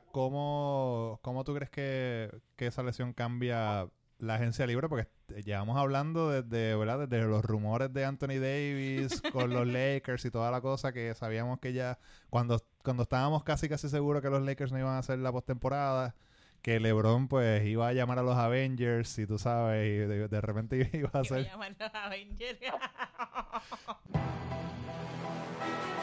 sea, ¿cómo, cómo tú crees que, que esa lesión cambia la agencia libre? Porque llevamos hablando desde, ¿verdad? Desde los rumores de Anthony Davis con los Lakers y toda la cosa que sabíamos que ya cuando, cuando estábamos casi casi seguros que los Lakers no iban a hacer la postemporada, que LeBron pues iba a llamar a los Avengers y tú sabes, y de, de repente iba a hacer... Iba a llamar a los Avengers.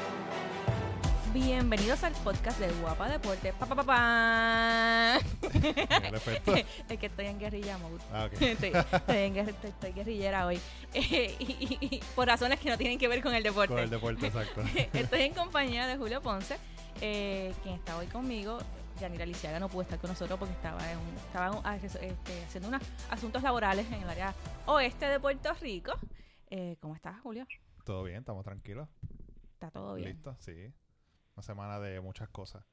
Bienvenidos al podcast de Guapa Deporte. Pa, pa, pa, pa. Es que estoy en guerrilla mode. Ah, ok. Estoy, estoy en guerri- estoy- estoy guerrillera hoy. Eh, y, y- y por razones que no tienen que ver con el deporte. Con el deporte, exacto. Estoy en compañía de Julio Ponce, eh, quien está hoy conmigo. Yanira Lisiaga no pudo estar con nosotros porque estaba, en estaba ah, este, haciendo unos asuntos laborales en el área oeste de Puerto Rico. Eh, ¿Cómo estás, Julio? Todo bien, estamos tranquilos. ¿Está todo bien? Listo, sí. Una semana de muchas cosas.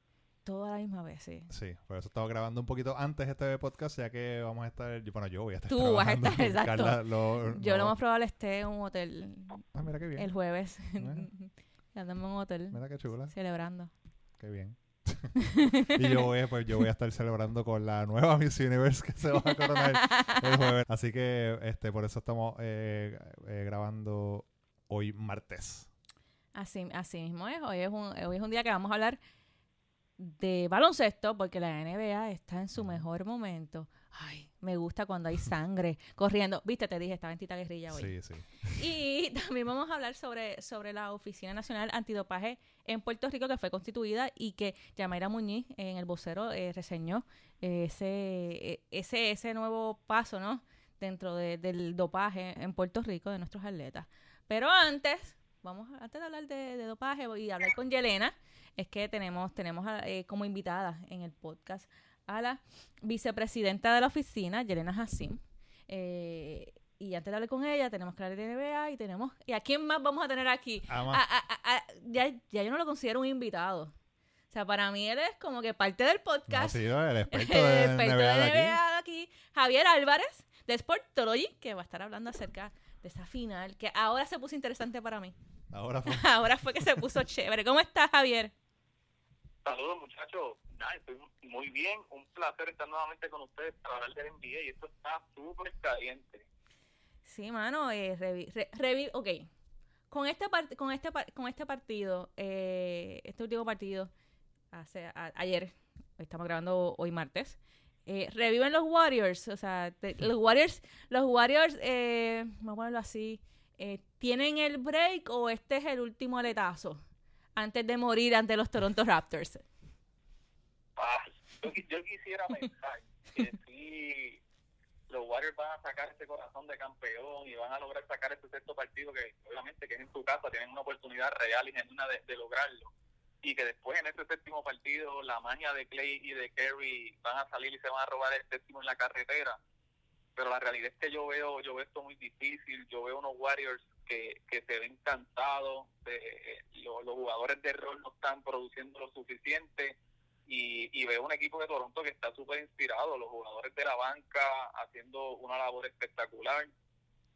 Todo a la misma vez, sí. Sí, por eso estaba grabando un poquito antes este podcast, ya que vamos a estar, bueno, yo voy a estar Tú vas a estar, exacto. Carla lo- Yo no- lo más probable esté en un hotel Ah, mira qué bien. el jueves. Andando en un hotel Mira qué chula, celebrando. qué bien. y yo voy, pues, yo voy a estar celebrando con la nueva Miss Universe que se va a coronar el jueves. Así que este por eso estamos eh, eh, grabando hoy martes. Así, así mismo es. Hoy es, un, hoy es un día que vamos a hablar de baloncesto porque la NBA está en su mejor momento. Ay, me gusta cuando hay sangre corriendo. Viste, te dije, estaba en Tita Guerrilla hoy. Sí, sí. Y también vamos a hablar sobre, sobre la Oficina Nacional Antidopaje en Puerto Rico que fue constituida y que Yamaira Muñiz en el vocero eh, reseñó ese, eh, ese, ese nuevo paso, ¿no? Dentro de- del dopaje en Puerto Rico de nuestros atletas. Pero antes, vamos, a- antes de hablar de, de dopaje y hablar con Yelena, es que tenemos, tenemos a- eh, como invitada en el podcast a la vicepresidenta de la oficina, Yelena Hassim. Eh, y antes de hablar con ella, tenemos que hablar de NBA y tenemos... ¿Y a quién más vamos a tener aquí? A- ya, ya yo no lo considero un invitado. O sea, para mí él es como que parte del No, podcast. sí, el experto el de experto NBA de de aquí. NBA de aquí, Javier Álvarez, de Sportology, que va a estar hablando acerca de esa final, que ahora se puso interesante para mí. Ahora fue. Ahora fue que se puso chévere. ¿Cómo estás, Javier? Saludos muchachos, estoy muy bien, un placer estar nuevamente con ustedes para hablar del NBA y esto está súper caliente. Sí, mano, eh, revi, re- revi- ok. Con este, part- con este, par- con este partido, eh, este último partido, hace, a- ayer, estamos grabando hoy martes, eh, reviven los Warriors, o sea, te- los Warriors, los Warriors, eh, vamos a ponerlo así, eh, ¿tienen el break o este es el último aletazo antes de morir ante los Toronto Raptors? Ah, yo, qui- yo quisiera pensar que si los Warriors van a sacar ese corazón de campeón y van a lograr sacar ese sexto partido que obviamente que es en su casa, tienen una oportunidad real y genuina de, lograrlo. Y que después en ese séptimo partido la magia de Clay y de Kerry van a salir y se van a robar el séptimo en la carretera. Pero la realidad es que yo veo yo veo esto muy difícil. Yo veo unos Warriors que, que se ven cansados. de- lo- los jugadores de rol no están produciendo lo suficiente y, y veo un equipo de Toronto que está súper inspirado, los jugadores de la banca haciendo una labor espectacular,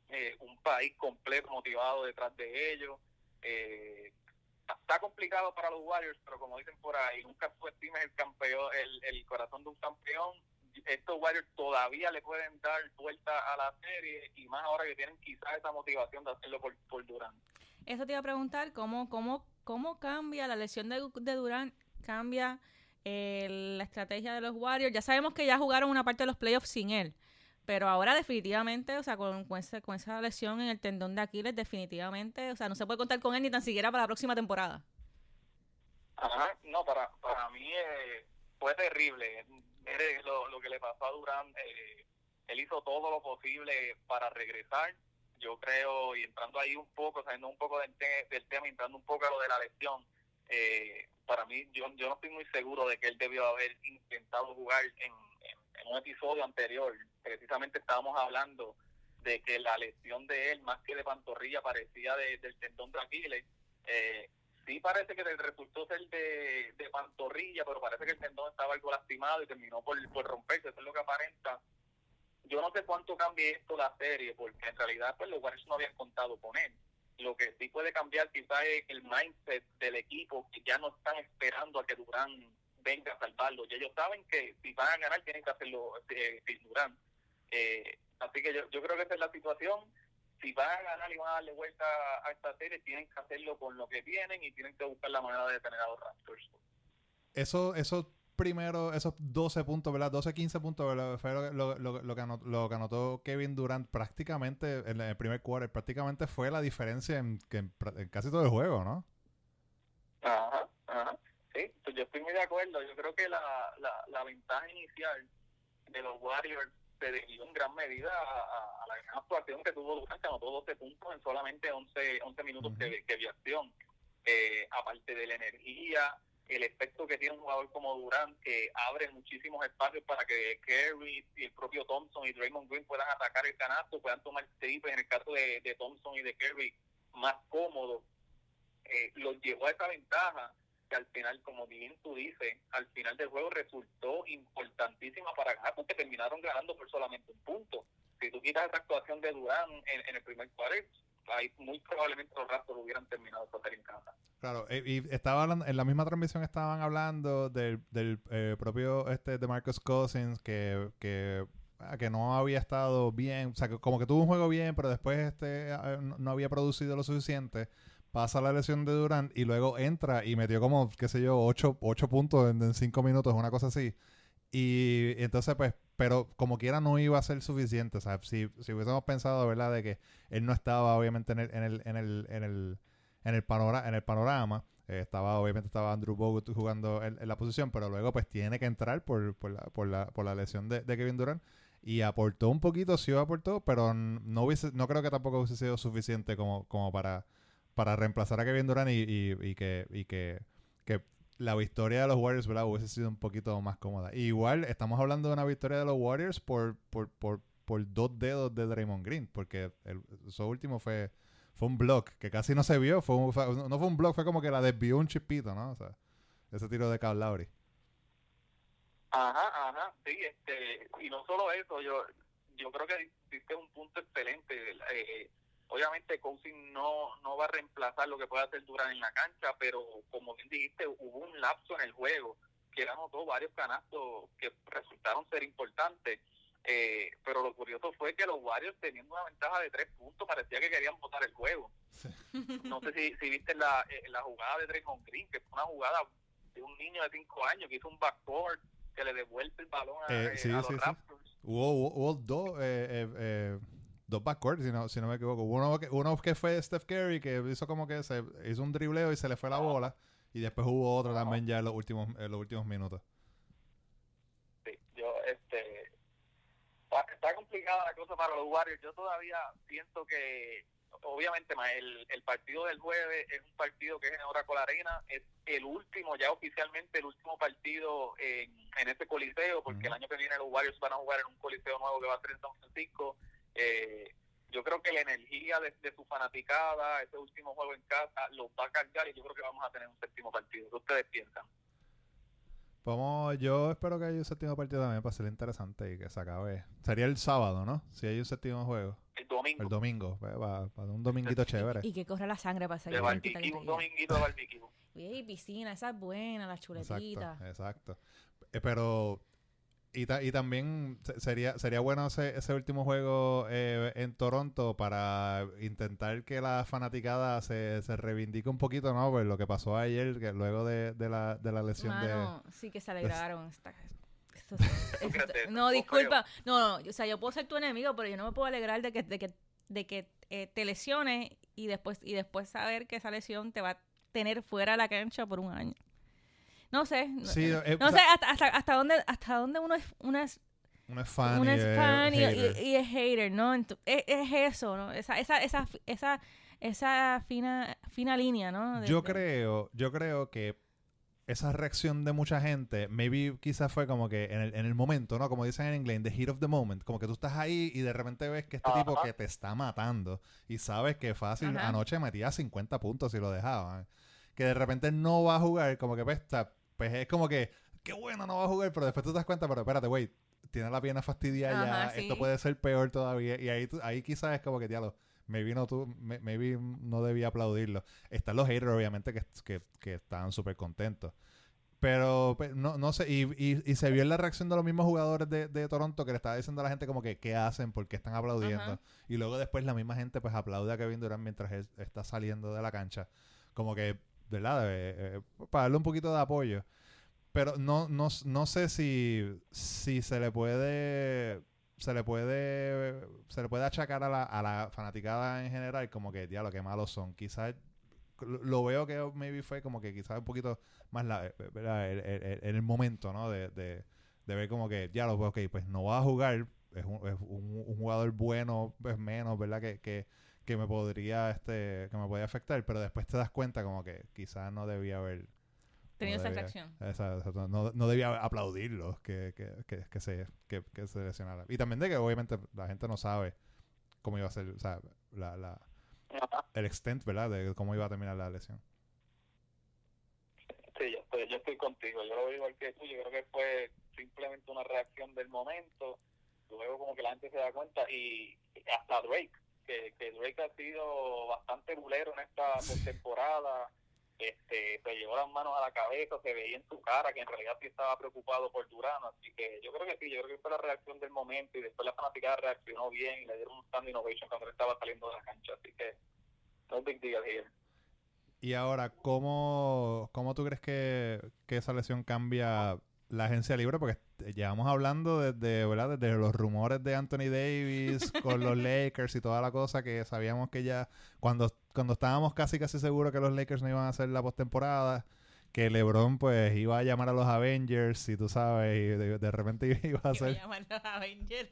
eh, un país completo motivado detrás de ellos. Eh, está complicado para los Warriors, pero como dicen por ahí, nunca subestimes el campeón, el, el corazón de un campeón. Estos Warriors todavía le pueden dar vuelta a la serie y más ahora que tienen quizás esa motivación de hacerlo por, por Durant. Eso te iba a preguntar, ¿cómo, cómo, cómo cambia la lesión de, de Durán? ¿Cambia eh, la estrategia de los Warriors? Ya sabemos que ya jugaron una parte de los playoffs sin él, pero ahora definitivamente, o sea, con, con, ese- con esa lesión en el tendón de Aquiles, definitivamente, o sea, no se puede contar con él ni tan siquiera para la próxima temporada. Ajá, no, para, para mí eh, fue terrible. Lo, lo que le pasó a Durán, eh, él hizo todo lo posible para regresar. Yo creo, y entrando ahí un poco, saliendo un poco del, te- del tema, entrando un poco a lo de la lesión, eh, para mí, yo, yo no estoy muy seguro de que él debió haber intentado jugar en, en- en un episodio anterior. Precisamente estábamos hablando de que la lesión de él, más que de pantorrilla, parecía de- del tendón de Aquiles. Eh, sí parece que resultó ser de, de pantorrilla, pero parece que el tendón estaba algo lastimado y terminó por, por romperse, eso es lo que aparenta. Yo no sé cuánto cambie esto la serie, porque en realidad pues los Warriors no habían contado con él. Lo que sí puede cambiar quizás es el mindset del equipo, que ya no están esperando a que Durán venga a salvarlo. Y ellos saben que si van a ganar tienen que hacerlo eh, sin Durant. Eh, así que yo, yo creo que esa es la situación. Si van a ganar y van a darle vuelta a esta serie, tienen que hacerlo con lo que tienen y tienen que buscar la manera de detener a los Raptors. Eso, eso primero, esos 12 puntos, ¿verdad? 12, 15 puntos, ¿verdad? Fue lo, lo, lo, que anotó, lo que anotó Kevin Durant prácticamente en el primer quarter, prácticamente fue la diferencia en, en, casi todo el juego, ¿no? Ajá, ajá. Sí, pues yo estoy muy de acuerdo. Yo creo que la, la, la ventaja inicial de los Warriors se debió en gran medida a, la gran actuación que tuvo Durant, que anotó 12 puntos en solamente 11, 11 minutos de, de, acción. Eh, aparte de la energía, el efecto que tiene un jugador como Durant, que abre muchísimos espacios para que Kerry y el propio Thompson y Draymond Green puedan atacar el canasto, puedan tomar triples, en el caso de, de Thompson y de Kerry, más cómodo, eh, los llevó a esa ventaja que al final, como bien tú dices, al final del juego resultó importantísima para ganar porque terminaron ganando por solamente un punto. Si tú quitas esa actuación de Durán en, el primer cuarto, ahí muy probablemente los Raptors hubieran terminado esta serie en casa. Claro, eh, y estaba hablando, en la misma transmisión estaban hablando del, del eh, propio este de Marcus Cousins que, que ah, que no había estado bien, o sea, que como que tuvo un juego bien, pero después este ah, no había producido lo suficiente pasa la lesión de Durant y luego entra y metió como, qué sé yo, ocho, ocho puntos en, cinco minutos, una cosa así. Y entonces, pues, pero como quiera no iba a ser suficiente. Sea, si, si hubiésemos pensado, ¿verdad?, de que él no estaba obviamente en el, en el, en el, en el, en el, panorama, en el panorama. Eh, estaba, obviamente estaba Andrew Bogut jugando en, la posición, pero luego pues tiene que entrar por, por, la, por, la, por la lesión de, de Kevin Durant y aportó un poquito, sí aportó, pero no hubiese, no creo que tampoco hubiese sido suficiente como, como para para reemplazar a Kevin Durant y, que, y que, la victoria de los Warriors ¿verdad? hubiese sido un poquito más cómoda. igual estamos hablando de una victoria de los Warriors por, por, por, por dos dedos de Draymond Green, porque su último fue, fue un block que casi no se vio, fue, no fue un block, fue como que la desvió un chipito, ¿no? O sea, ese tiro de Cal Lowry. Ajá, ajá, sí, este, y no solo eso, yo yo creo que diste un punto excelente. Eh, Obviamente Cousin no, no va a reemplazar lo que puede hacer Durán en la cancha, pero como bien dijiste, hubo un lapso en el juego que anotó varios canastos que resultaron ser importantes. Eh, pero lo curioso fue que los Warriors teniendo una ventaja de tres puntos parecía que querían botar el juego. No sé si, si viste la, eh, la jugada de Draymond Green, que fue una jugada de un niño de cinco años que hizo un backboard que le devuelve el balón a, eh, eh los Raptors. Hubo, hubo, dos eh, dos backcourts, si no, si no me equivoco. Uno que, uno que fue Steph Curry, que hizo como que se hizo un dribleo y se le fue la bola. Y después hubo otro también ya en los últimos, en los últimos minutos. Sí, yo, este. Está complicada la cosa para los Warriors. Yo todavía siento que, obviamente, más el, el partido del jueves es un partido que es en Oracle Arena. Es el último, ya oficialmente, el último partido en, en ese coliseo, porque el año que viene los Warriors van a jugar en un coliseo nuevo que va a ser en San Francisco eh, yo creo que la energía de, su fanaticada, ese último juego en casa, los va a cargar y yo creo que vamos a tener un séptimo partido. ¿Qué ustedes piensan? Vamos, yo espero que haya un séptimo partido también para ser interesante y que se acabe. Sería el sábado, ¿no? Si hay un séptimo juego. El domingo. El domingo, pues, para, un dominguito chévere. Y que corra la sangre para salir. De un dominguito de barbecue. Y piscina, esa es buena, la chuletita. Exacto, exacto. Eh, pero y, y también sería sería bueno ese, ese último juego eh, en Toronto para intentar que la fanaticada se, se reivindique un poquito, ¿no? Pues lo que pasó ayer, que luego de, de, la, de la lesión de... Sí, que se alegraron. no, disculpa. No, no, o sea, yo puedo ser tu enemigo, pero yo no me puedo alegrar de que, de que, de que eh, te lesiones y después, y después saber que esa lesión te va a tener fuera de la cancha por un año. No sé. no eh, sé hasta, hasta, dónde, hasta dónde uno es, uno es uno es fan, uno y, es fan y, y, es hater, ¿no? es, es, eso, ¿no? Esa, esa, esa, esa, esa fina, fina línea, ¿no? yo creo, yo creo que esa reacción de mucha gente, maybe quizás fue como que en el, en el momento, ¿no? Como dicen en inglés, the heat of the moment. Como que tú estás ahí y de repente ves que este tipo que te está matando y sabes que fácil, anoche metía 50 puntos y lo dejaban. Que de repente no va a jugar, como que pues, está, pues es como que, qué bueno, no va a jugar, pero después tú te das cuenta, pero espérate, güey, tiene la pierna fastidiada ya, esto puede ser peor todavía. Y ahí, ahí quizás es como que, diablo, maybe no, tú, maybe no debía aplaudirlo. Están los haters, obviamente, que, que, que estaban súper contentos. Pero pues, no, no sé, y, y, y se vio en la reacción de los mismos jugadores de, de Toronto que le estaba diciendo a la gente como que qué hacen, por qué están aplaudiendo. Ajá. Y luego después la misma gente pues aplaude a Kevin Durant mientras él está saliendo de la cancha. Como que, ¿verdad? Eh, eh, para darle un poquito de apoyo. Pero no, no, no sé si, si se le puede se le puede se le puede achacar a la, a la fanaticada en general como que ya lo que malos son quizás lo- veo que maybe fue como que quizás un poquito más la. El, el- el- momento no de, de, de ver como que ya lo veo ok pues no va a jugar es un, es un, un jugador bueno es menos verdad que, que, que me podría este que me podría afectar pero después te das cuenta como que quizás no debía haber Tenido no esa debía- reacción. esa- esa- no, no debía aplaudirlos que, que, que, que se, que, que se lesionara. Y también de que obviamente la gente no sabe cómo iba a ser, o sea, la, la, el extent, ¿verdad? De cómo iba a terminar la lesión. Sí, yo estoy, yo estoy contigo. Yo lo veo igual que tú. Yo creo que fue simplemente una reacción del momento. Luego como que la gente se da cuenta y hasta Drake, que, que Drake ha sido bastante bulero en esta temporada. Este, se llevó las manos a la cabeza, se veía en su cara que en realidad sí estaba preocupado por Durán, así que yo creo que sí, yo creo que fue la reacción del momento y después la fanaticada reaccionó bien y le dieron un stand innovation cuando él estaba saliendo de la cancha, así que no big deal here. Y ahora, ¿cómo, cómo tú crees que, que esa lesión cambia la agencia libre? Porque llevamos hablando desde, ¿verdad? Desde los rumores de Anthony Davis con los Lakers y toda la cosa que sabíamos que ya cuando, cuando estábamos casi casi seguros que los Lakers no iban a hacer la postemporada, que LeBron pues iba a llamar a los Avengers y tú sabes, y de, de repente iba a Iba a hacer... llamar a los Avengers.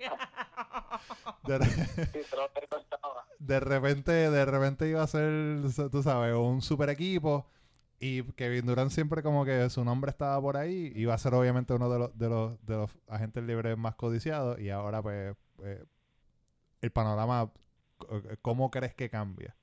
De, de repente, de repente iba a ser, tú sabes, un super equipo. Y Kevin Durant siempre como que su nombre estaba por ahí. Iba a ser obviamente uno de los, de los, de los agentes libres más codiciados. Y ahora pues eh, el panorama, c- ¿cómo crees que cambia?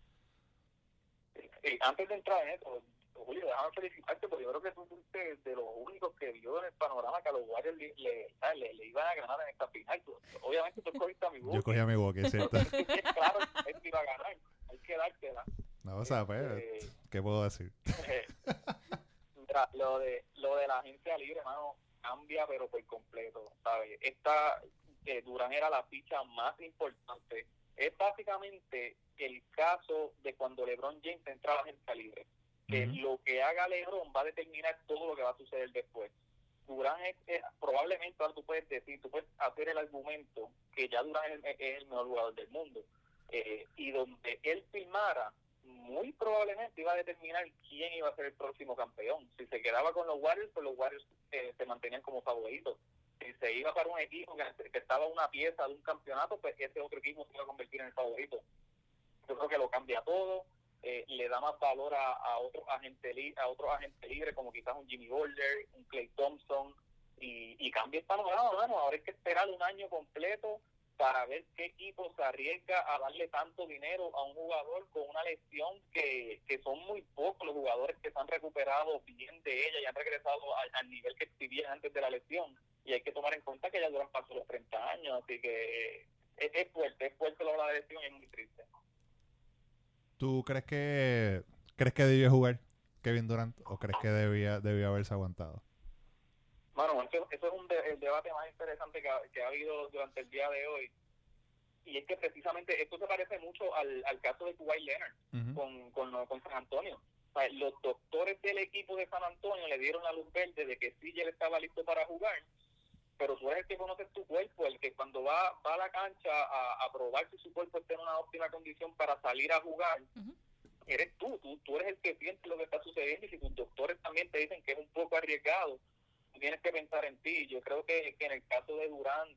Y antes de entrar en eso, Julio, déjame felicitarte porque yo creo que tú fuiste de los únicos que vio en el panorama que a los Warriors le, le, le iban a ganar en esta final. Tú- obviamente tú escogiste a mi Yo cogí a mi boca, ¿cierto? claro, él iba a ganar. Hay que dártela. No, o sea, pues, Este, ¿qué puedo decir? mira, lo de lo de la agencia libre, hermano, cambia pero por completo, ¿sabes? Esta eh, Durán era la ficha más importante. Es básicamente el caso de cuando LeBron James entra a la agencia libre. Que lo que haga LeBron va a determinar todo lo que va a suceder después. Durán es, probablemente ahora tú puedes decir, tú puedes hacer el argumento que ya Durán es, es el mejor jugador del mundo. Eh, y donde él firmara, muy probablemente iba a determinar quién iba a ser el próximo campeón. Si se quedaba con los Warriors, pues los Warriors eh, se mantenían como favoritos. Si se iba para un equipo que, estaba una pieza de un campeonato, pues ese otro equipo se iba a convertir en el favorito. Yo creo que lo cambia todo, eh, le da más valor a, a otros agentes li- a otros agentes libres como quizás un Jimmy Butler, un Clay Thompson y, y cambia el panorama, bueno, ahora hay que esperar un año completo para ver qué equipo se arriesga a darle tanto dinero a un jugador con una lesión que, que son muy pocos los jugadores que se han recuperado bien de ella y han regresado al, nivel que exhibían antes de la lesión. Y hay que tomar en cuenta que ya duran paso los 30 años, así que es, es fuerte, es fuerte la lesión y es muy triste. ¿Tú crees que crees que debió jugar Kevin Durant o crees que debía, debió haberse aguantado? Bueno, eso, eso es un de- el debate más interesante que ha, que ha habido durante el día de hoy. Y es que precisamente esto se parece mucho al, al caso de Kawhi Leonard con, con, con San Antonio. O sea, los doctores del equipo de San Antonio le dieron la luz verde de que sí, él estaba listo para jugar, pero tú eres el que conoces tu cuerpo, el que cuando va, va a la cancha a, a probar si su cuerpo está en una óptima condición para salir a jugar, eres tú, tú, tú eres el que siente lo que está sucediendo y si tus doctores también te dicen que es un poco arriesgado, tienes que pensar en ti. Yo creo que, que en el caso de Durán,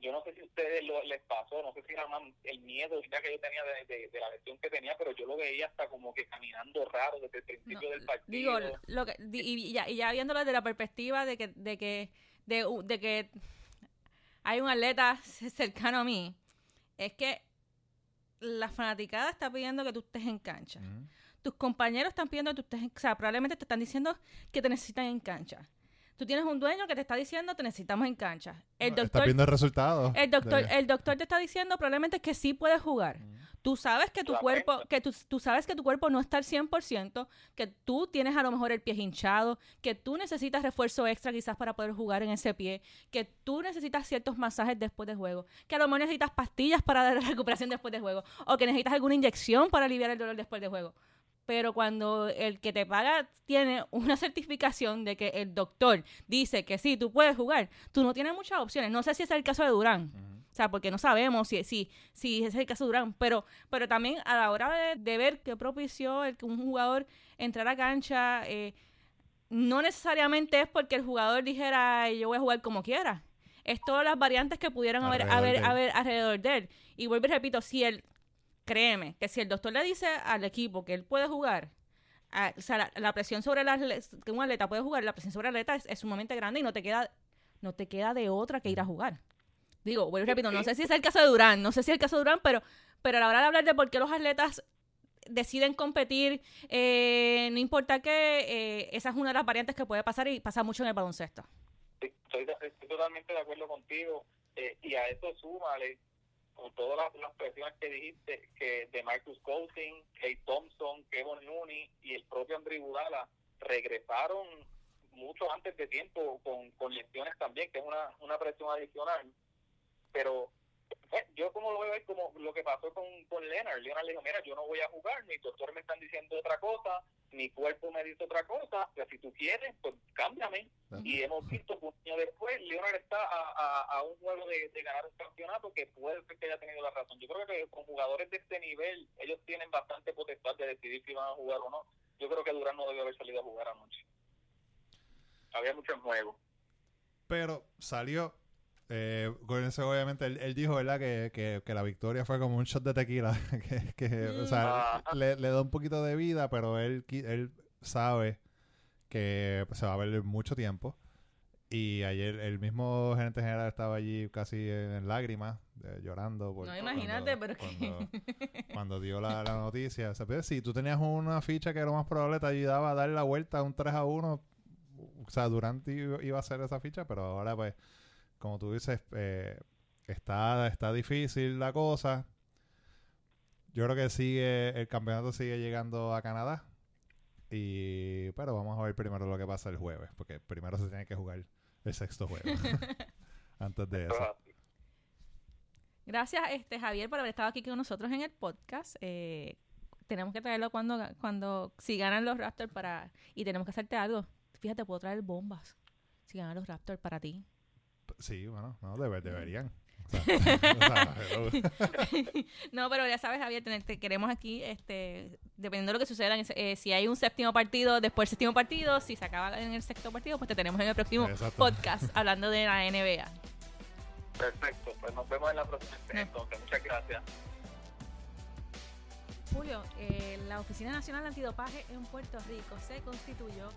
yo no sé si a ustedes lo, les pasó, no sé si era más el miedo ya que yo tenía de, de- de la lesión que tenía, pero yo lo veía hasta como que caminando raro desde el principio No, del partido. Digo, lo que, di- y, ya, y ya viéndolo desde la perspectiva de que, de que, de, de que hay un atleta cercano a mí, es que la fanaticada está pidiendo que tú estés en cancha. Tus compañeros están pidiendo que tú estés en O sea, probablemente te están diciendo que te necesitan en cancha. Tú tienes un dueño que te está diciendo te necesitamos en cancha. El doctor, viendo el resultado. el doctor, de- el doctor te está diciendo probablemente que sí puedes jugar. Ujú. Tú sabes que tu La cuerpo, que tú, tú sabes que tu cuerpo no está al 100%, que tú tienes a lo mejor el pie hinchado, que tú necesitas refuerzo extra quizás para poder jugar en ese pie, que tú necesitas ciertos masajes después del juego, que a lo mejor necesitas pastillas para la recuperación después del juego, o que necesitas alguna inyección para aliviar el dolor después del juego. Pero cuando el que te paga tiene una certificación de que el doctor dice que sí, tú puedes jugar, tú no tienes muchas opciones. No sé si es el caso de Durán. O sea, porque no sabemos si, si, si es el caso de Durán. Pero, pero también a la hora de, de ver qué propició el que un jugador entrar a cancha, eh, no necesariamente es porque el jugador dijera "Ay, yo voy a jugar como quiera. Es todas las variantes que pudieron haber, haber, haber alrededor de él. Y vuelvo y repito, si él, créeme, que si el doctor le dice al equipo que él puede jugar, o sea, la, la presión sobre atleta, que un atleta puede jugar, la presión sobre el atleta es, sumamente grande y no te queda, no te queda de otra que ir a jugar. Digo, vuelvo repito, no sé si es el caso de Durán, no sé si es el caso de Durán, pero, pero a la hora de hablar de por qué los atletas deciden competir, eh, no importa que eh, esa es una de las variantes que puede pasar y pasa mucho en el baloncesto. Sí, estoy totalmente de acuerdo contigo. eh, y a eso súmale, con todas las, las presiones que dijiste, que de Marcus Cousins, Kate Thompson, Kevin Looney y el propio André Budala regresaron mucho antes de tiempo con, con lesiones también, que es una, una presión adicional. Pero yo como lo veo es como lo que pasó con, con Leonard. Leonard le dijo, mira, yo no voy a jugar, mis doctores me están diciendo otra cosa, mi cuerpo me dice otra cosa, pero si tú quieres, pues cámbiame. Y hemos visto que un año después, Leonard está a, a, a un juego de, de ganar un campeonato que puede ser que haya tenido la razón. Yo creo que con jugadores de este nivel, ellos tienen bastante potestad de decidir si van a jugar o no. Yo creo que Durán no debió haber salido a jugar anoche. Había mucho en juego. Pero salió. Eh, con eso, obviamente, él, él dijo, ¿verdad? Que, que, que la victoria fue como un shot de tequila. que, que, o sea, Ajá. le, le da un poquito de vida, pero él, él sabe que pues, se va a ver mucho tiempo. Y ayer el mismo gerente general estaba allí casi en lágrimas, eh, llorando. por- No, imagínate, pero que- cuando, cuando dio la, la noticia. O sea, pues, si tú tenías una ficha que lo más probable te ayudaba a dar la vuelta a un 3 a 1, o sea, Durant iba iba a hacer esa ficha, pero ahora pues, como tú dices, eh, está, está difícil la cosa. Yo creo que sigue, el campeonato sigue llegando a Canadá. Y, pero vamos a ver primero lo que pasa el jueves, porque primero se tiene que jugar el sexto juego. Antes de eso. Gracias, este Javier, por haber estado aquí con nosotros en el podcast. Eh, tenemos que traerlo cuando, cuando si ganan los Raptors para y tenemos que hacerte algo. Fíjate, puedo traer bombas. Si ganan los Raptors para ti. Sí, bueno, no, debe- deberían. O sea, o sea, hello. no, pero ya sabes, Javier, te, te queremos aquí, este, dependiendo de lo que suceda, eh, si hay un séptimo partido, después del séptimo partido, si se acaba en el sexto partido, pues te tenemos en el próximo Exacto. podcast hablando de la NBA. Perfecto, pues nos vemos en la próxima entonces. Muchas gracias. Julio, eh, la Oficina Nacional de Antidopaje en Puerto Rico se constituyó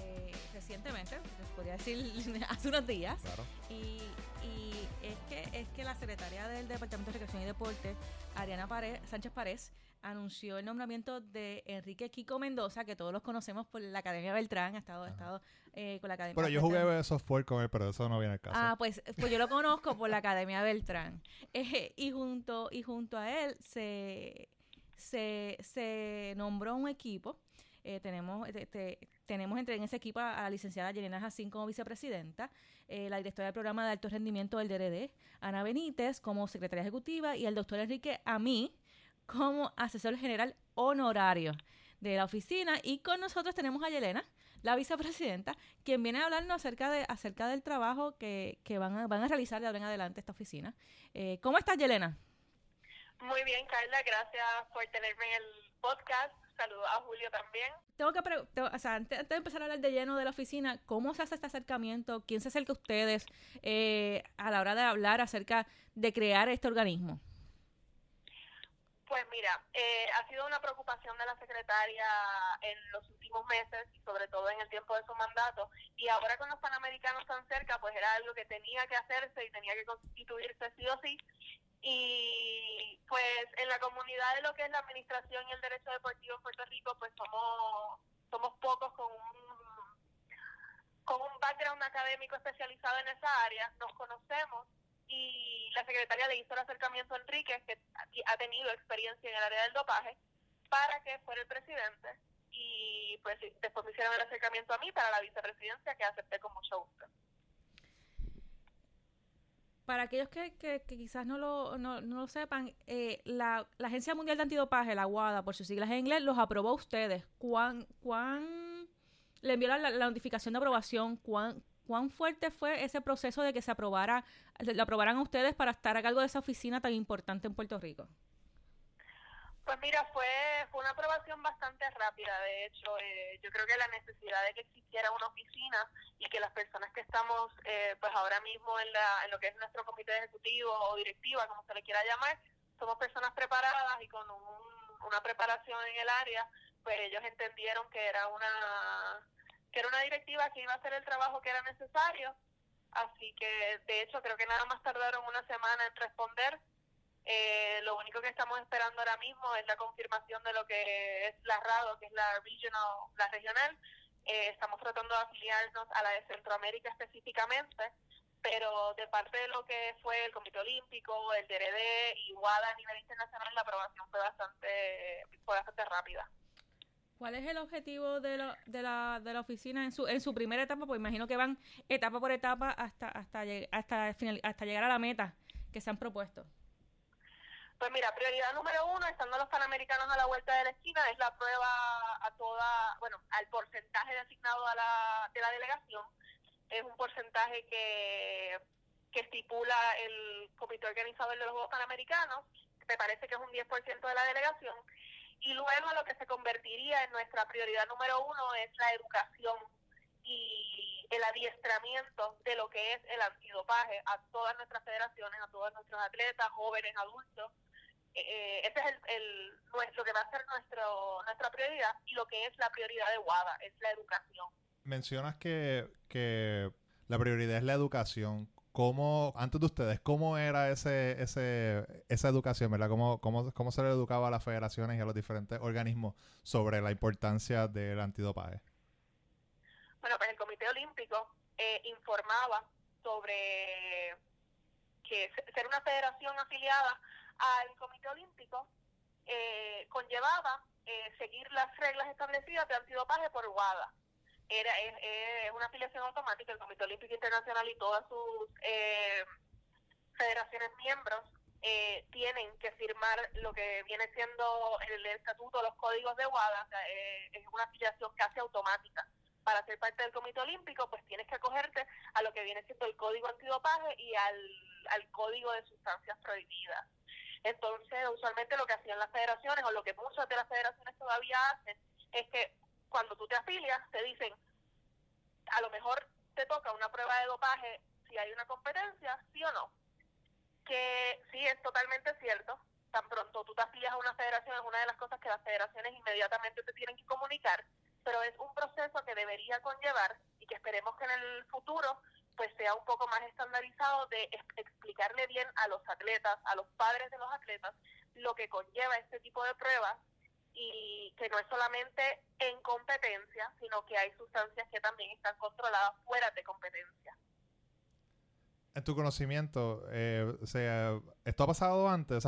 eh, recientemente, les podría decir hace unos días, Claro. y, y es que es que la secretaria del Departamento de Recreación y Deporte, Ariana Sánchez Párez, anunció el nombramiento de Enrique Kiko Mendoza, que todos los conocemos por la Academia Beltrán, ha estado, ha estado eh, con la Academia Pero yo Beltrán. jugué softball con él, pero eso no viene al caso. Ah, pues, pues yo lo conozco por la Academia Beltrán. Eh, y junto y junto a él se, se, se nombró un equipo. Eh, tenemos este, tenemos entre en ese equipo a la licenciada Yelena Jacín como vicepresidenta, eh, la directora del programa de alto rendimiento del DRD, Ana Benítez como secretaria ejecutiva y el doctor Enrique Amí como asesor general honorario de la oficina. Y con nosotros tenemos a Yelena, la vicepresidenta, quien viene a hablarnos acerca de acerca del trabajo que, que van, a, van a realizar de ahora en adelante esta oficina. Eh, ¿Cómo estás, Yelena? Muy bien, Carla, gracias por tenerme en el podcast. Saludos a Julio también. Tengo que pre- te- o sea, antes, antes de empezar a hablar de lleno de la oficina, ¿cómo se hace este acercamiento? ¿Quién se acerca a ustedes eh, a la hora de hablar acerca de crear este organismo? Pues mira, eh, ha sido una preocupación de la secretaria en los últimos meses y sobre todo en el tiempo de su mandato. Y ahora con los panamericanos tan cerca, pues era algo que tenía que hacerse y tenía que constituirse sí o sí. Y pues en la comunidad de lo que es la administración y el derecho deportivo en Puerto Rico, pues somos somos pocos con un con un background académico especializado en esa área, nos conocemos y la secretaria le hizo el acercamiento a Enrique, que ha tenido experiencia en el área del dopaje, para que fuera el presidente y pues después me hicieron el acercamiento a mí para la vicepresidencia que acepté con mucho gusto. Para aquellos que, quizás no lo, no, no lo sepan, eh, la, la, Agencia Mundial de Antidopaje, la WADA, por sus siglas en inglés, los aprobó a ustedes. ¿Cuán, le envió la, notificación de aprobación? ¿Cuán, ¿Cuán fuerte fue ese proceso de que se aprobara, lo aprobaran a ustedes para estar a cargo de esa oficina tan importante en Puerto Rico? Pues mira, fue, fue una aprobación bastante rápida. De hecho, eh, yo creo que la necesidad de que existiera una oficina y que las personas que estamos, eh, pues ahora mismo en, la, en lo que es nuestro comité ejecutivo o directiva, como se le quiera llamar, somos personas preparadas y con una preparación en el área, pues ellos entendieron que era una que era una directiva que iba a hacer el trabajo que era necesario. Así que, de hecho, creo que nada más tardaron una semana en responder eh, lo único que estamos esperando ahora mismo es la confirmación de lo que es la RADO, que es la regional, la regional. Eh, estamos tratando de afiliarnos a la de Centroamérica específicamente, pero de parte de lo que fue el Comité Olímpico, el DRD WADA a nivel internacional, la aprobación fue bastante, fue bastante rápida. ¿Cuál es el objetivo de, lo, de, la, de la oficina en su, en su primera etapa? Pues imagino que van etapa por etapa hasta, hasta, hasta, final, hasta llegar a la meta que se han propuesto. Pues mira, prioridad número uno, estando los panamericanos a la vuelta de la esquina, es la prueba a toda, bueno, al porcentaje asignado a la, de la delegación. Es un porcentaje que, que estipula el comité organizador de los Juegos Panamericanos, me parece que es un 10% de la delegación. Y luego lo que se convertiría en nuestra prioridad número uno es la educación y el adiestramiento de lo que es el antidopaje a todas nuestras federaciones, a todos nuestros atletas, jóvenes, adultos, eh, ese es el, lo que va a ser nuestro, nuestra prioridad y lo que es la prioridad de WADA, es la educación. Mencionas que, que la prioridad es la educación. ¿Cómo, antes de ustedes, cómo era ese, ese, esa educación, verdad? ¿Cómo, cómo, cómo se le educaba a las federaciones y a los diferentes organismos sobre la importancia del antidopaje? Bueno, pues el Comité Olímpico eh, informaba sobre que ser una federación afiliada al Comité Olímpico eh, conllevaba eh, seguir las reglas establecidas de antidopaje por WADA. Era, es, una afiliación automática, el Comité Olímpico Internacional y todas sus eh, federaciones miembros tienen que firmar lo que viene siendo el, estatuto, los códigos de WADA, es una afiliación casi automática. Para ser parte del Comité Olímpico, pues tienes que acogerte a lo que viene siendo el código antidopaje y al, al código de sustancias prohibidas. Entonces, usualmente lo que hacían las federaciones, o lo que muchas de las federaciones todavía hacen, es que cuando tú te afilias, te dicen, a lo mejor te toca una prueba de dopaje si hay una competencia, sí o no. Que sí, es totalmente cierto. Tan pronto tú te afilias a una federación, es una de las cosas que las federaciones inmediatamente te tienen que comunicar, pero es un proceso que debería conllevar y que esperemos que en el futuro pues sea un poco más estandarizado de explicarle bien a los atletas, a los padres de los atletas, lo que conlleva este tipo de pruebas y que no es solamente en competencia, sino que hay sustancias que también están controladas fuera de competencia. En tu conocimiento, eh, o sea, ¿esto ha pasado antes?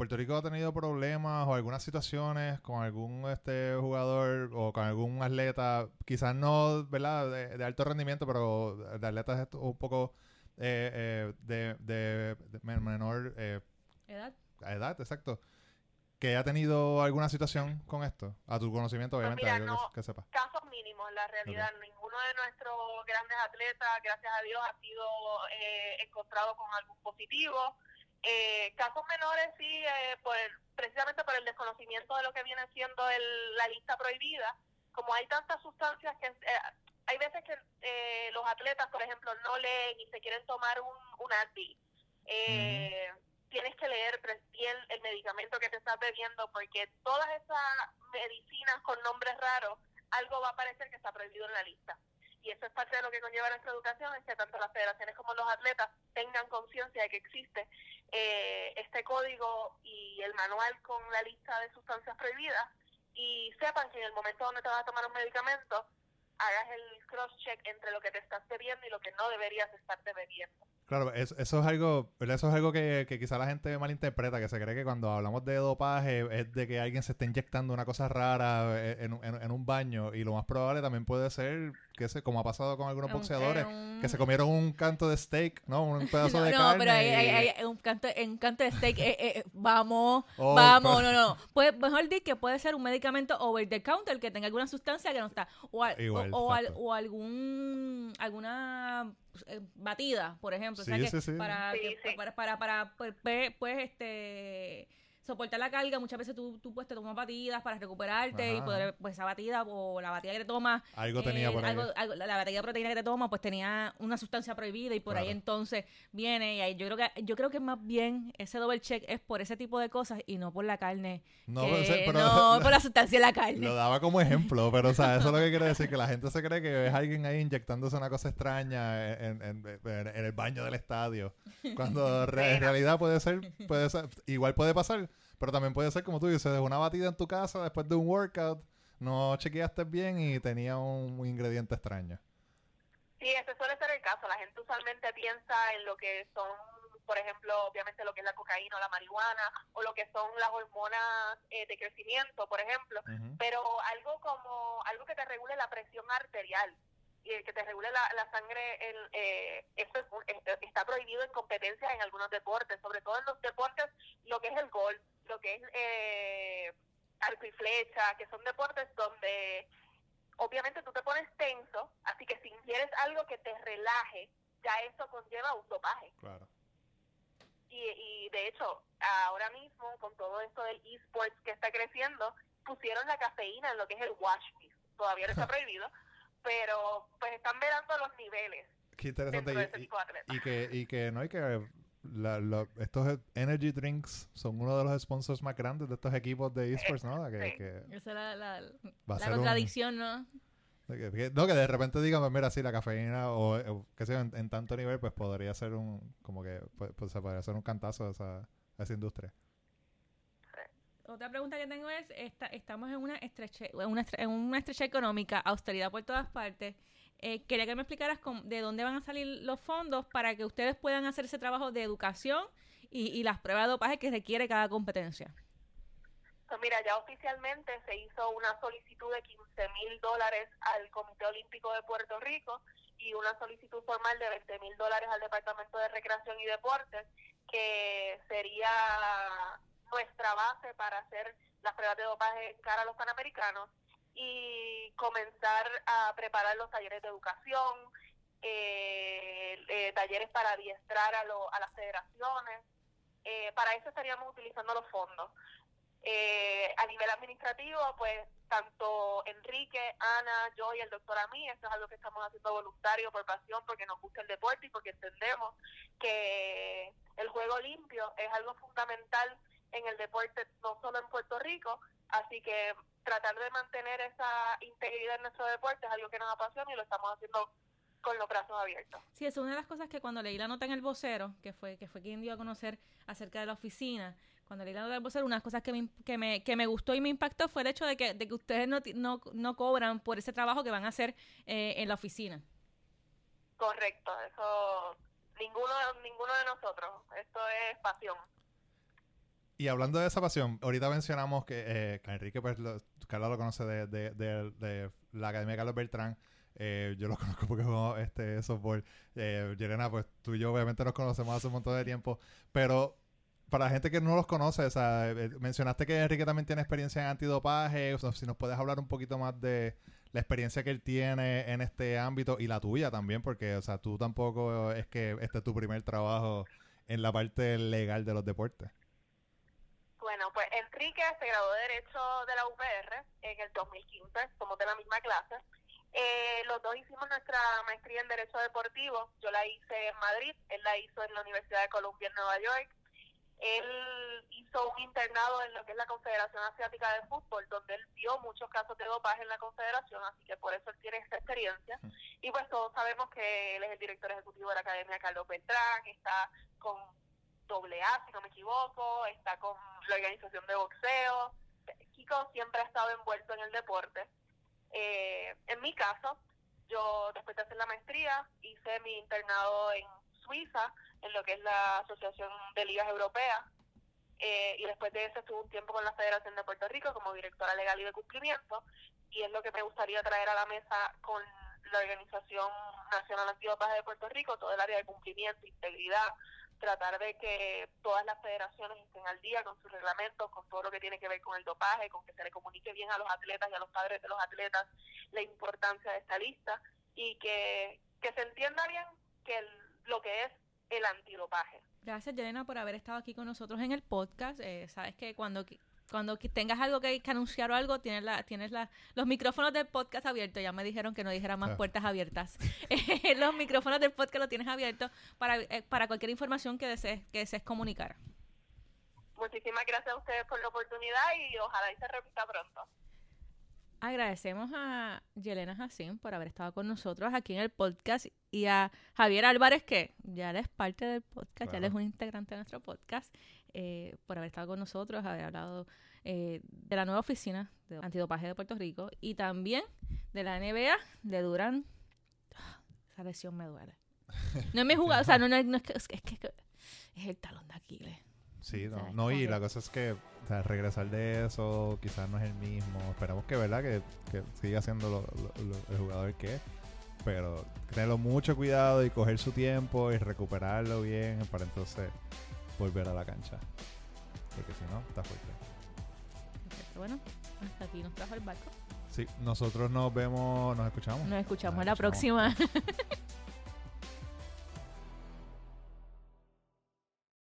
Puerto Rico ha tenido problemas o algunas situaciones con algún este jugador o con algún atleta, quizás no, ¿verdad? De, alto rendimiento, pero de atletas un poco eh, eh, de, menor eh, edad. Edad, exacto. Que ha tenido alguna situación con esto, a tu conocimiento, pues obviamente, que, sepa. Casos mínimos, en la realidad. Ninguno de nuestros grandes atletas, gracias a Dios, ha sido encontrado con algún positivo. Eh, casos menores sí, eh, precisamente por el desconocimiento de lo que viene siendo el, la lista prohibida, como hay tantas sustancias que eh, hay veces que eh, los atletas, por ejemplo, no leen y se quieren tomar un, un anti. Tienes que leer bien el medicamento que te estás bebiendo porque todas esas medicinas con nombres raros, algo va a parecer que está prohibido en la lista y eso es parte de lo que conlleva nuestra educación, es que tanto las federaciones como los atletas tengan conciencia de que existe eh, este código y el manual con la lista de sustancias prohibidas y sepan que en el momento donde te vas a tomar un medicamento, hagas el cross-check entre lo que te estás bebiendo y lo que no deberías estarte bebiendo. Claro, eso, eso es algo, eso es algo que, que quizá la gente malinterpreta, que se cree que cuando hablamos de dopaje es de que alguien se está inyectando una cosa rara eh, en, en- en un baño y lo más probable también puede ser que se, como ha pasado con algunos Un- boxeadores, eh, un- que se comieron un canto de steak, ¿no? Un pedazo No, de no, carne. pero hay, hay- hay un canto, en canto de steak. eh, eh, vamos, Oh, vamos, pero- no, no. Puede, mejor decir que puede ser un medicamento over the counter que tenga alguna sustancia que no está. O, al- Igual, o, o al- o algún alguna eh, batida, por ejemplo. O sea Sí, que sí, sí. Para, Sí, que- sí. para, para, para, pues, pues, este soportar la carga, muchas veces tú, tú pues te tomas batidas para recuperarte y poder, pues esa batida o la batida que te tomas Algo tenía eh, por ahí. algo- algo- la batida de proteína que te toma, pues tenía una sustancia prohibida y por ahí entonces viene y ahí yo creo que yo creo que más bien ese double check es por ese tipo de cosas y no por la carne. No, que- pero- pero- no lo- por la sustancia de la carne. Lo daba como ejemplo, pero o sea, eso es lo que quiere decir, que la gente se cree que es alguien ahí inyectándose una cosa extraña en, en- en- en el baño del estadio. Cuando re- en realidad puede ser, puede ser, igual puede pasar, pero también puede ser como tú dices, una batida en tu casa después de un workout, no chequeaste bien y tenía un, ingrediente extraño. Sí, ese suele ser el caso. La gente usualmente piensa en lo que son, por ejemplo, obviamente lo que es la cocaína o la marihuana, o lo que son las hormonas eh, de crecimiento, por ejemplo. Pero algo como, algo que te regule la presión arterial y el que te regule la, la sangre, el, eh, eso es un- es- está prohibido en competencias en algunos deportes, sobre todo en los deportes, lo que es el golf, lo que es eh, arco y flecha, que son deportes donde obviamente tú te pones tenso, así que si ingieres algo que te relaje, ya eso conlleva un dopaje. Claro. Y, y de hecho, ahora mismo, con todo esto del esports que está creciendo, pusieron la cafeína en lo que es el wash. Todavía no está prohibido, pero pues están mirando los niveles Qué interesante. Y, y que, y que no hay que... la- estos energy drinks son uno de los sponsors más grandes de estos equipos de esports, ¿no? Que, Sí. que Esa es la, la, un- contradicción, ¿no? Que- que- no, que de repente digan, pues mira, sí, la cafeína o, o qué sé yo, en, en tanto nivel, pues podría ser un, como que, pues, pues, se podría ser un cantazo a esa, a esa industria. Otra pregunta que tengo es, esta, estamos en una estreche, una, en una estrecha económica, austeridad por todas partes. Eh, quería que me explicaras de dónde van a salir los fondos para que ustedes puedan hacer ese trabajo de educación y, y las pruebas de dopaje que requiere cada competencia. Pues mira, ya oficialmente se hizo una solicitud de 15 mil dólares al Comité Olímpico de Puerto Rico y una solicitud formal de 20 mil dólares al Departamento de Recreación y Deportes, que sería nuestra base para hacer las pruebas de dopaje en cara a los panamericanos y comenzar a preparar los talleres de educación, eh, eh, talleres para adiestrar a, lo- a las federaciones. Eh, para eso estaríamos utilizando los fondos. Eh, a nivel administrativo, pues tanto Enrique, Ana, yo y el doctor Amí, esto es algo que estamos haciendo voluntario por pasión, porque nos gusta el deporte y porque entendemos que el juego limpio es algo fundamental en el deporte, no solo en Puerto Rico, así que tratar de mantener esa integridad en nuestro deporte es algo que nos apasiona y lo estamos haciendo con los brazos abiertos. Sí, es una de las cosas que cuando leí la nota en el vocero, que fue, que fue quien dio a conocer acerca de la oficina, cuando leí la nota del vocero, una de las cosas que me, que me, que me gustó y me impactó fue el hecho de que, de que ustedes no, no, no cobran por ese trabajo que van a hacer eh, en la oficina. Correcto, eso ninguno ninguno de nosotros, esto es pasión. Y hablando de esa pasión, ahorita mencionamos que, eh, que Enrique, pues, lo, Carla lo conoce de, de, de- de la Academia Carlos Beltrán. Eh, yo lo conozco porque juego este softball. Eh, Yerena, pues tú y yo obviamente nos conocemos hace un montón de tiempo. Pero para la gente que no los conoce, o sea, eh, mencionaste que Enrique también tiene experiencia en antidopaje. O si nos puedes hablar un poquito más de la experiencia que él tiene en este ámbito y la tuya también, porque, o sea, tú tampoco es que este es tu primer trabajo en la parte legal de los deportes. Bueno, pues Enrique se graduó de Derecho de la UPR en el 2015, somos de la misma clase. Eh, los dos hicimos nuestra maestría en Derecho Deportivo. Yo la hice en Madrid, él la hizo en la Universidad de Columbia en Nueva York. Él hizo un internado en lo que es la Confederación Asiática de Fútbol, donde él vio muchos casos de dopaje en la Confederación, así que por eso él tiene esta experiencia. Y pues todos sabemos que él es el director ejecutivo de la Academia Carlos Beltrán, está con doble A, si no me equivoco, está con la organización de boxeo. Kiko siempre ha estado envuelto en el deporte. Eh, en mi caso, yo después de hacer la maestría hice mi internado en Suiza en lo que es la Asociación de Ligas Europeas. Eh, y después de eso estuve un tiempo con la Federación de Puerto Rico como directora legal y de cumplimiento. Y es lo que me gustaría traer a la mesa con la Organización Nacional Antidopaje de Puerto Rico, todo el área de cumplimiento, integridad, tratar de que todas las federaciones estén al día con sus reglamentos, con todo lo que tiene que ver con el dopaje, con que se le comunique bien a los atletas y a los padres de los atletas la importancia de esta lista y que, que se entienda bien que lo que es el antidopaje. Gracias, Yelena, por haber estado aquí con nosotros en el podcast. Eh, sabes que cuando cuando tengas algo que, que, anunciar o algo, tienes la, tienes la, los micrófonos del podcast abiertos. Ya me dijeron que no dijera más ah. puertas abiertas. los micrófonos del podcast los tienes abiertos para, eh, para cualquier información que desees, que desees comunicar. Muchísimas gracias a ustedes por la oportunidad y ojalá y se repita pronto. Agradecemos a Yelena Jacín por haber estado con nosotros aquí en el podcast y a Javier Álvarez, que ya es parte del podcast, ya él es un integrante de nuestro podcast. Eh, por haber estado con nosotros, haber hablado eh, de la nueva oficina de antidopaje de Puerto Rico y también de la NBA de Durán. esa lesión me duele. No es mi jugador, o sea, no, no, es, que, es, que, es el talón de Aquiles. Sí, no, no y la cosa es que o sea, regresar de eso quizás no es el mismo. Esperamos que, ¿verdad? Que, que siga siendo el jugador que es. Pero tenerlo mucho cuidado y coger su tiempo y recuperarlo bien para entonces volver a la cancha. Porque si no, está fuerte. Bueno, hasta aquí nos trajo el barco. Sí, nosotros nos vemos, nos escuchamos. Nos escuchamos la próxima.